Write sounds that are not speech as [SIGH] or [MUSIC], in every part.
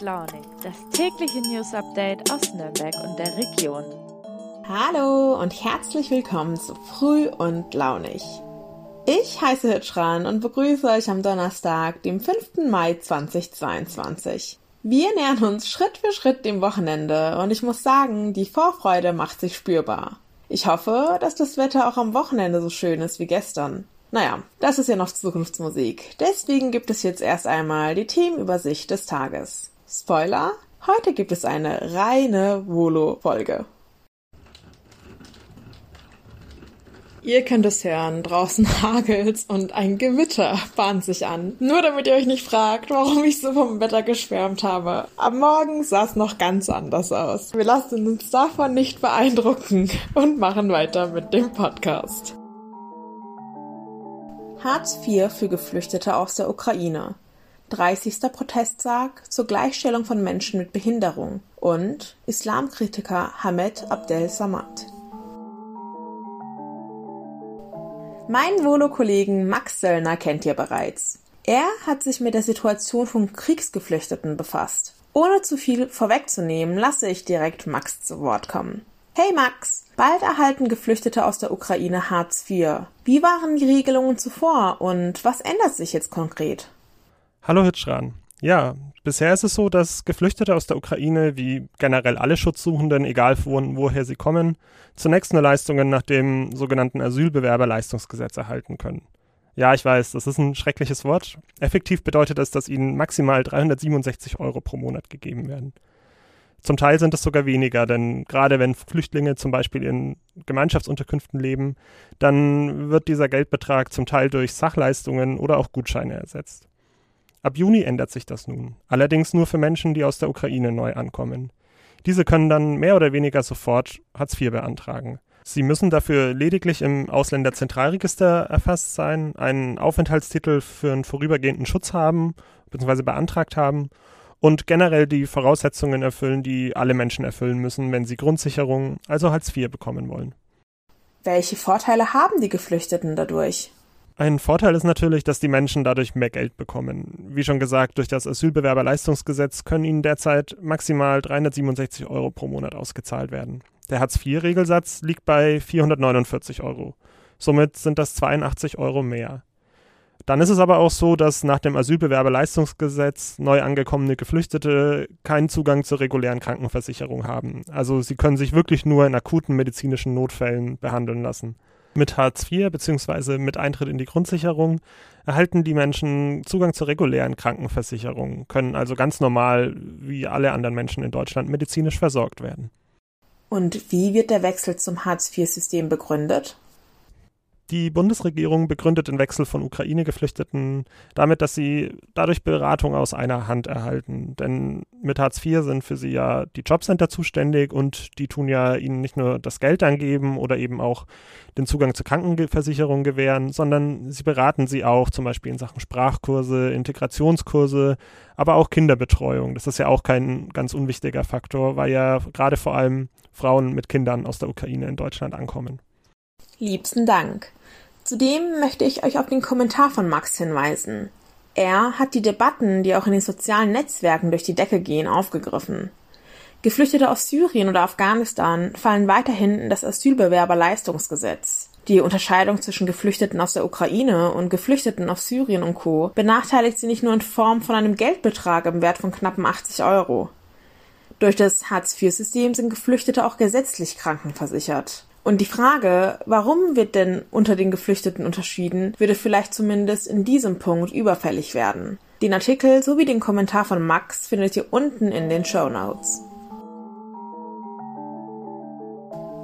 Launig, das tägliche News Update aus Nürnberg und der Region. Hallo und herzlich willkommen zu Früh und Launig. Ich heiße Hitschran und begrüße euch am Donnerstag, dem 5. Mai 2022. Wir nähern uns Schritt für Schritt dem Wochenende und ich muss sagen, die Vorfreude macht sich spürbar. Ich hoffe, dass das Wetter auch am Wochenende so schön ist wie gestern. Naja, das ist ja noch Zukunftsmusik. Deswegen gibt es jetzt erst einmal die Themenübersicht des Tages. Spoiler, heute gibt es eine reine Volo-Folge. Ihr könnt es hören, draußen [LAUGHS] hagelt's und ein Gewitter bahnt sich an. Nur damit ihr euch nicht fragt, warum ich so vom Wetter geschwärmt habe. Am Morgen sah es noch ganz anders aus. Wir lassen uns davon nicht beeindrucken und machen weiter mit dem Podcast. Hartz IV für Geflüchtete aus der Ukraine. 30. Protesttag zur Gleichstellung von Menschen mit Behinderung und Islamkritiker Hamed Abdel Samad. Meinen Volo-Kollegen Max Söllner kennt ihr bereits. Er hat sich mit der Situation von Kriegsgeflüchteten befasst. Ohne zu viel vorwegzunehmen, lasse ich direkt Max zu Wort kommen. Hey Max, bald erhalten Geflüchtete aus der Ukraine Hartz IV. Wie waren die Regelungen zuvor und was ändert sich jetzt konkret? Hallo Hitschran. Ja, bisher ist es so, dass Geflüchtete aus der Ukraine, wie generell alle Schutzsuchenden, egal von woher sie kommen, zunächst nur Leistungen nach dem sogenannten Asylbewerberleistungsgesetz erhalten können. Ja, ich weiß, das ist ein schreckliches Wort. Effektiv bedeutet es, dass ihnen maximal 367 Euro pro Monat gegeben werden. Zum Teil sind es sogar weniger, denn gerade wenn Flüchtlinge zum Beispiel in Gemeinschaftsunterkünften leben, dann wird dieser Geldbetrag zum Teil durch Sachleistungen oder auch Gutscheine ersetzt. Ab Juni ändert sich das nun, allerdings nur für Menschen, die aus der Ukraine neu ankommen. Diese können dann mehr oder weniger sofort Hartz IV beantragen. Sie müssen dafür lediglich im Ausländerzentralregister erfasst sein, einen Aufenthaltstitel für einen vorübergehenden Schutz haben bzw. beantragt haben und generell die Voraussetzungen erfüllen, die alle Menschen erfüllen müssen, wenn sie Grundsicherung, also Hartz IV, bekommen wollen. Welche Vorteile haben die Geflüchteten dadurch? Ein Vorteil ist natürlich, dass die Menschen dadurch mehr Geld bekommen. Wie schon gesagt, durch das Asylbewerberleistungsgesetz können ihnen derzeit maximal 367 Euro pro Monat ausgezahlt werden. Der Hartz-IV-Regelsatz liegt bei 449 Euro. Somit sind das 82 Euro mehr. Dann ist es aber auch so, dass nach dem Asylbewerberleistungsgesetz neu angekommene Geflüchtete keinen Zugang zur regulären Krankenversicherung haben. Also sie können sich wirklich nur in akuten medizinischen Notfällen behandeln lassen. Mit Hartz IV bzw. mit Eintritt in die Grundsicherung erhalten die Menschen Zugang zur regulären Krankenversicherung, können also ganz normal wie alle anderen Menschen in Deutschland medizinisch versorgt werden. Und wie wird der Wechsel zum Hartz-IV-System begründet? Die Bundesregierung begründet den Wechsel von Ukraine-Geflüchteten damit, dass sie dadurch Beratung aus einer Hand erhalten. Denn mit Hartz IV sind für sie ja die Jobcenter zuständig und die tun ja ihnen nicht nur das Geld angeben oder eben auch den Zugang zur Krankenversicherung gewähren, sondern sie beraten sie auch zum Beispiel in Sachen Sprachkurse, Integrationskurse, aber auch Kinderbetreuung. Das ist ja auch kein ganz unwichtiger Faktor, weil ja gerade vor allem Frauen mit Kindern aus der Ukraine in Deutschland ankommen. Liebsten Dank. Zudem möchte ich euch auf den Kommentar von Max hinweisen. Er hat die Debatten, die auch in den sozialen Netzwerken durch die Decke gehen, aufgegriffen. Geflüchtete aus Syrien oder Afghanistan fallen weiterhin in das Asylbewerberleistungsgesetz. Die Unterscheidung zwischen Geflüchteten aus der Ukraine und Geflüchteten aus Syrien und Co. benachteiligt sie nicht nur in Form von einem Geldbetrag im Wert von knappen 80 Euro. Durch das Hartz-IV-System sind Geflüchtete auch gesetzlich krankenversichert. Und die Frage, warum wird denn unter den Geflüchteten unterschieden, würde vielleicht zumindest in diesem Punkt überfällig werden. Den Artikel sowie den Kommentar von Max findet ihr unten in den Show Notes.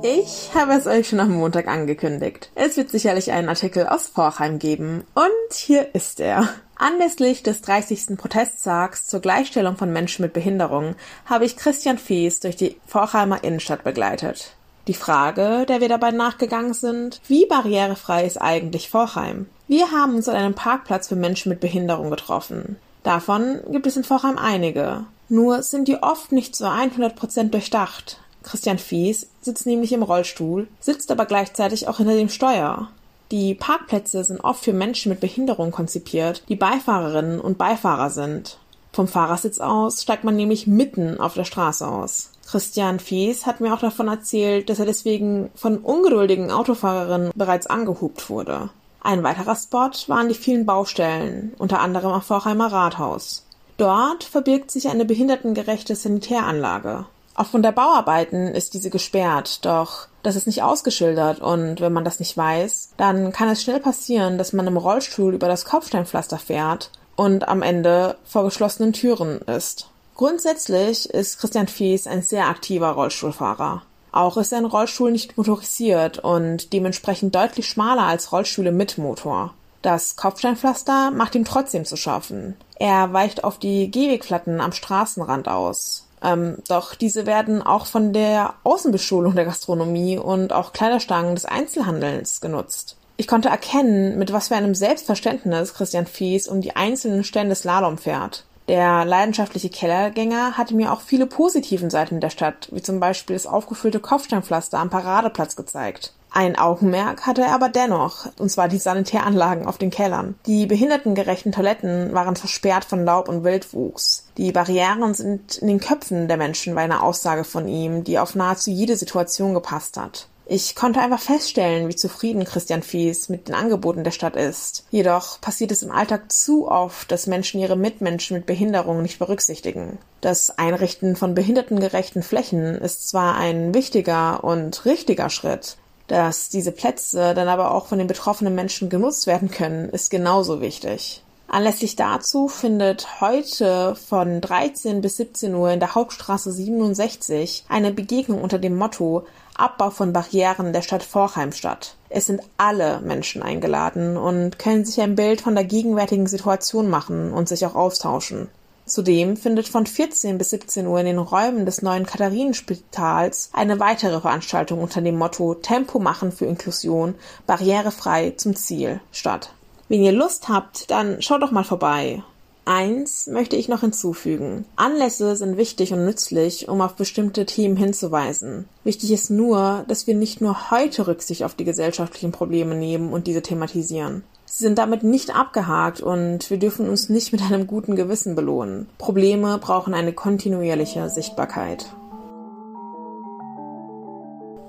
Ich habe es euch schon am Montag angekündigt. Es wird sicherlich einen Artikel aus Vorheim geben. Und hier ist er. Anlässlich des 30. Protesttags zur Gleichstellung von Menschen mit Behinderung habe ich Christian Fies durch die Vorheimer Innenstadt begleitet. Die Frage, der wir dabei nachgegangen sind, wie barrierefrei ist eigentlich Vorheim? Wir haben uns an einem Parkplatz für Menschen mit Behinderung getroffen. Davon gibt es in Vorheim einige. Nur sind die oft nicht zu 100% durchdacht. Christian Fies sitzt nämlich im Rollstuhl, sitzt aber gleichzeitig auch hinter dem Steuer. Die Parkplätze sind oft für Menschen mit Behinderung konzipiert, die Beifahrerinnen und Beifahrer sind. Vom Fahrersitz aus steigt man nämlich mitten auf der Straße aus. Christian Fies hat mir auch davon erzählt, dass er deswegen von ungeduldigen Autofahrerinnen bereits angehupt wurde. Ein weiterer Spot waren die vielen Baustellen, unter anderem am Vorheimer Rathaus. Dort verbirgt sich eine behindertengerechte Sanitäranlage. Aufgrund der Bauarbeiten ist diese gesperrt, doch das ist nicht ausgeschildert und wenn man das nicht weiß, dann kann es schnell passieren, dass man im Rollstuhl über das Kopfsteinpflaster fährt und am Ende vor geschlossenen Türen ist. Grundsätzlich ist Christian Fies ein sehr aktiver Rollstuhlfahrer. Auch ist sein Rollstuhl nicht motorisiert und dementsprechend deutlich schmaler als Rollstühle mit Motor. Das Kopfsteinpflaster macht ihm trotzdem zu schaffen. Er weicht auf die Gehwegplatten am Straßenrand aus. Ähm, doch diese werden auch von der Außenbeschulung der Gastronomie und auch Kleiderstangen des Einzelhandels genutzt. Ich konnte erkennen, mit was für einem Selbstverständnis Christian Fies um die einzelnen Stände Slalom fährt. Der leidenschaftliche Kellergänger hatte mir auch viele positiven Seiten der Stadt, wie zum Beispiel das aufgefüllte Kopfsteinpflaster am Paradeplatz gezeigt. Ein Augenmerk hatte er aber dennoch, und zwar die Sanitäranlagen auf den Kellern. Die behindertengerechten Toiletten waren versperrt von Laub und Wildwuchs. Die Barrieren sind in den Köpfen der Menschen, war eine Aussage von ihm, die auf nahezu jede Situation gepasst hat. Ich konnte einfach feststellen, wie zufrieden Christian Fies mit den Angeboten der Stadt ist. Jedoch passiert es im Alltag zu oft, dass Menschen ihre Mitmenschen mit Behinderung nicht berücksichtigen. Das Einrichten von behindertengerechten Flächen ist zwar ein wichtiger und richtiger Schritt, dass diese Plätze dann aber auch von den betroffenen Menschen genutzt werden können, ist genauso wichtig. Anlässlich dazu findet heute von 13 bis 17 Uhr in der Hauptstraße 67 eine Begegnung unter dem Motto Abbau von Barrieren der Stadt Vorheim statt. Es sind alle Menschen eingeladen und können sich ein Bild von der gegenwärtigen Situation machen und sich auch austauschen. Zudem findet von 14 bis 17 Uhr in den Räumen des neuen Katharinenspitals eine weitere Veranstaltung unter dem Motto Tempo machen für Inklusion, barrierefrei zum Ziel statt. Wenn ihr Lust habt, dann schaut doch mal vorbei. Eins möchte ich noch hinzufügen. Anlässe sind wichtig und nützlich, um auf bestimmte Themen hinzuweisen. Wichtig ist nur, dass wir nicht nur heute Rücksicht auf die gesellschaftlichen Probleme nehmen und diese thematisieren. Sie sind damit nicht abgehakt und wir dürfen uns nicht mit einem guten Gewissen belohnen. Probleme brauchen eine kontinuierliche Sichtbarkeit.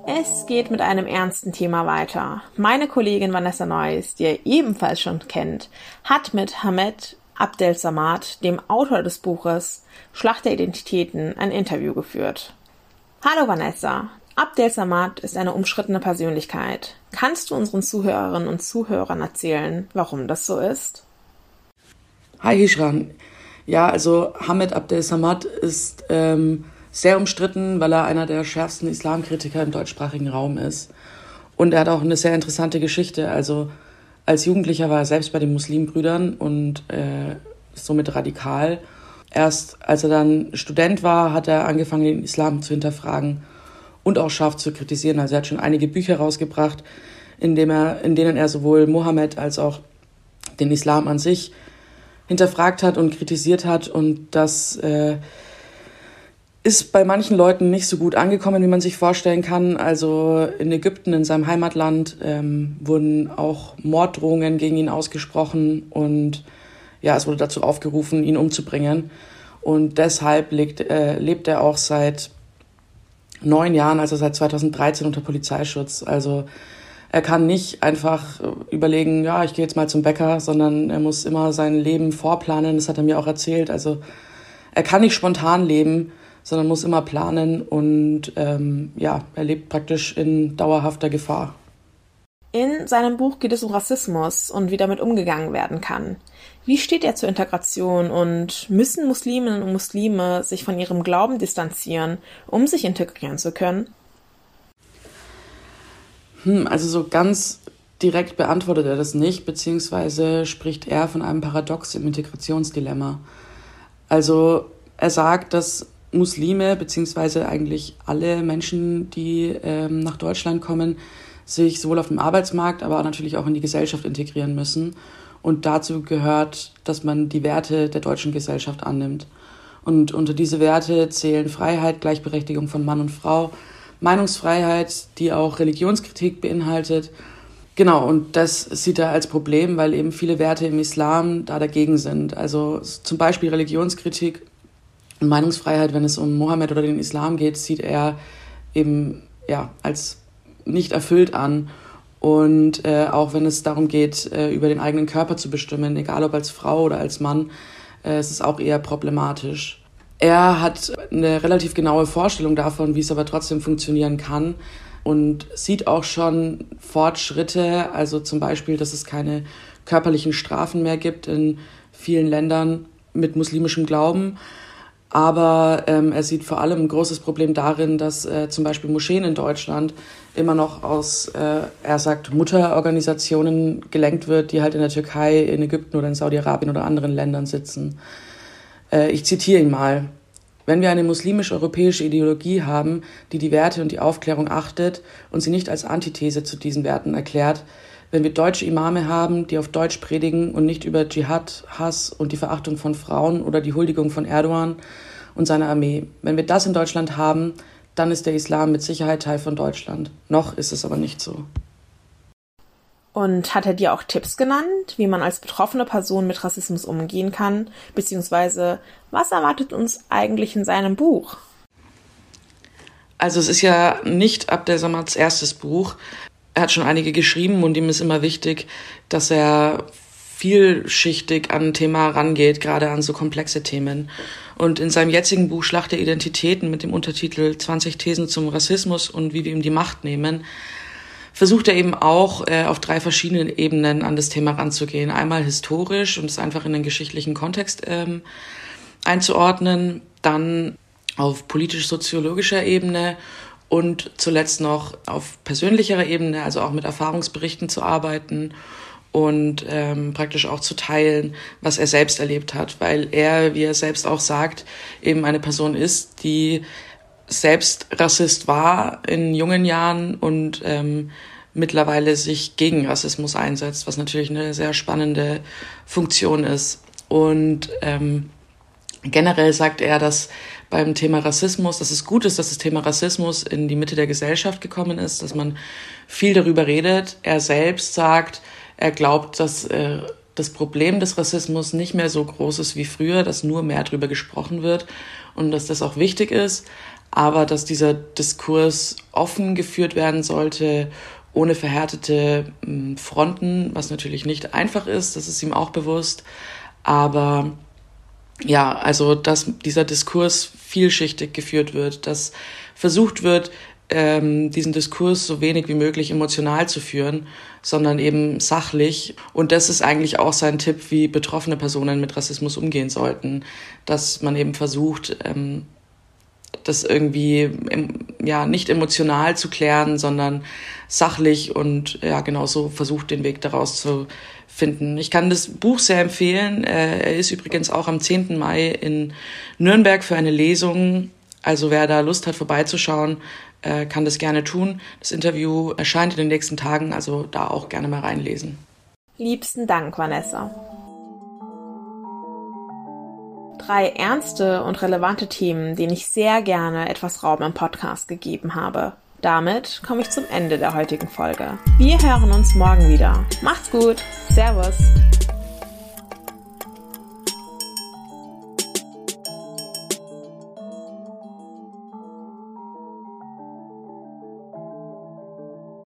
Es geht mit einem ernsten Thema weiter. Meine Kollegin Vanessa Neuss, die ihr ebenfalls schon kennt, hat mit Hamed Abdel Samad, dem Autor des Buches Schlacht der Identitäten, ein Interview geführt. Hallo Vanessa. Abdel Samad ist eine umschrittene Persönlichkeit. Kannst du unseren Zuhörerinnen und Zuhörern erzählen, warum das so ist? Hi Hishran. Ja, also Hamid Abdel Samad ist ähm, sehr umstritten, weil er einer der schärfsten Islamkritiker im deutschsprachigen Raum ist. Und er hat auch eine sehr interessante Geschichte. Also als Jugendlicher war er selbst bei den Muslimbrüdern und äh, somit radikal. Erst als er dann Student war, hat er angefangen, den Islam zu hinterfragen und auch scharf zu kritisieren. Also er hat schon einige Bücher rausgebracht, in, dem er, in denen er sowohl Mohammed als auch den Islam an sich hinterfragt hat und kritisiert hat. Und das äh, ist bei manchen Leuten nicht so gut angekommen, wie man sich vorstellen kann. Also in Ägypten, in seinem Heimatland, ähm, wurden auch Morddrohungen gegen ihn ausgesprochen und ja, es wurde dazu aufgerufen, ihn umzubringen. Und deshalb lebt, äh, lebt er auch seit neun Jahren, also seit 2013 unter Polizeischutz. Also er kann nicht einfach überlegen, ja, ich gehe jetzt mal zum Bäcker, sondern er muss immer sein Leben vorplanen. Das hat er mir auch erzählt. Also er kann nicht spontan leben sondern muss immer planen und ähm, ja, er lebt praktisch in dauerhafter Gefahr. In seinem Buch geht es um Rassismus und wie damit umgegangen werden kann. Wie steht er zur Integration und müssen Musliminnen und Muslime sich von ihrem Glauben distanzieren, um sich integrieren zu können? Hm, also so ganz direkt beantwortet er das nicht, beziehungsweise spricht er von einem Paradox im Integrationsdilemma. Also er sagt, dass Muslime beziehungsweise eigentlich alle Menschen, die ähm, nach Deutschland kommen, sich sowohl auf dem Arbeitsmarkt, aber natürlich auch in die Gesellschaft integrieren müssen. Und dazu gehört, dass man die Werte der deutschen Gesellschaft annimmt. Und unter diese Werte zählen Freiheit, Gleichberechtigung von Mann und Frau, Meinungsfreiheit, die auch Religionskritik beinhaltet, Genau, und das sieht er als Problem, weil eben viele Werte im Islam da dagegen sind. Also zum Beispiel Religionskritik Meinungsfreiheit, wenn es um Mohammed oder den Islam geht, sieht er eben ja, als nicht erfüllt an. Und äh, auch wenn es darum geht, äh, über den eigenen Körper zu bestimmen, egal ob als Frau oder als Mann, äh, es ist auch eher problematisch. Er hat eine relativ genaue Vorstellung davon, wie es aber trotzdem funktionieren kann und sieht auch schon Fortschritte, also zum Beispiel, dass es keine körperlichen Strafen mehr gibt in vielen Ländern mit muslimischem Glauben. Aber ähm, er sieht vor allem ein großes Problem darin, dass äh, zum Beispiel Moscheen in Deutschland immer noch aus, äh, er sagt, Mutterorganisationen gelenkt wird, die halt in der Türkei, in Ägypten oder in Saudi-Arabien oder anderen Ländern sitzen. Äh, ich zitiere ihn mal. Wenn wir eine muslimisch-europäische Ideologie haben, die die Werte und die Aufklärung achtet und sie nicht als Antithese zu diesen Werten erklärt, wenn wir deutsche Imame haben, die auf Deutsch predigen und nicht über Dschihad, Hass und die Verachtung von Frauen oder die Huldigung von Erdogan und seiner Armee. Wenn wir das in Deutschland haben, dann ist der Islam mit Sicherheit Teil von Deutschland. Noch ist es aber nicht so. Und hat er dir auch Tipps genannt, wie man als betroffene Person mit Rassismus umgehen kann? Beziehungsweise, was erwartet uns eigentlich in seinem Buch? Also es ist ja nicht Abdel Samats erstes Buch. Er hat schon einige geschrieben und ihm ist immer wichtig, dass er vielschichtig an ein Thema rangeht, gerade an so komplexe Themen. Und in seinem jetzigen Buch Schlacht der Identitäten mit dem Untertitel 20 Thesen zum Rassismus und wie wir ihm die Macht nehmen, versucht er eben auch äh, auf drei verschiedenen Ebenen an das Thema ranzugehen. Einmal historisch und es einfach in den geschichtlichen Kontext ähm, einzuordnen, dann auf politisch-soziologischer Ebene und zuletzt noch auf persönlicherer Ebene, also auch mit Erfahrungsberichten zu arbeiten und ähm, praktisch auch zu teilen, was er selbst erlebt hat, weil er, wie er selbst auch sagt, eben eine Person ist, die selbst Rassist war in jungen Jahren und ähm, mittlerweile sich gegen Rassismus einsetzt, was natürlich eine sehr spannende Funktion ist. Und ähm, generell sagt er, dass beim Thema Rassismus, dass es gut ist, dass das Thema Rassismus in die Mitte der Gesellschaft gekommen ist, dass man viel darüber redet. Er selbst sagt, er glaubt, dass äh, das Problem des Rassismus nicht mehr so groß ist wie früher, dass nur mehr darüber gesprochen wird und dass das auch wichtig ist, aber dass dieser Diskurs offen geführt werden sollte, ohne verhärtete hm, Fronten, was natürlich nicht einfach ist, das ist ihm auch bewusst. Aber ja, also dass dieser Diskurs vielschichtig geführt wird, dass versucht wird, ähm, diesen Diskurs so wenig wie möglich emotional zu führen, sondern eben sachlich. Und das ist eigentlich auch sein Tipp, wie betroffene Personen mit Rassismus umgehen sollten, dass man eben versucht, ähm, das irgendwie ja nicht emotional zu klären, sondern sachlich und ja genau so versucht den Weg daraus zu finden. Ich kann das Buch sehr empfehlen. Äh, er ist übrigens auch am 10. Mai in Nürnberg für eine Lesung. Also wer da Lust hat vorbeizuschauen, äh, kann das gerne tun. Das Interview erscheint in den nächsten Tagen, also da auch gerne mal reinlesen. Liebsten Dank, Vanessa drei ernste und relevante Themen, denen ich sehr gerne etwas Raum im Podcast gegeben habe. Damit komme ich zum Ende der heutigen Folge. Wir hören uns morgen wieder. Macht's gut. Servus.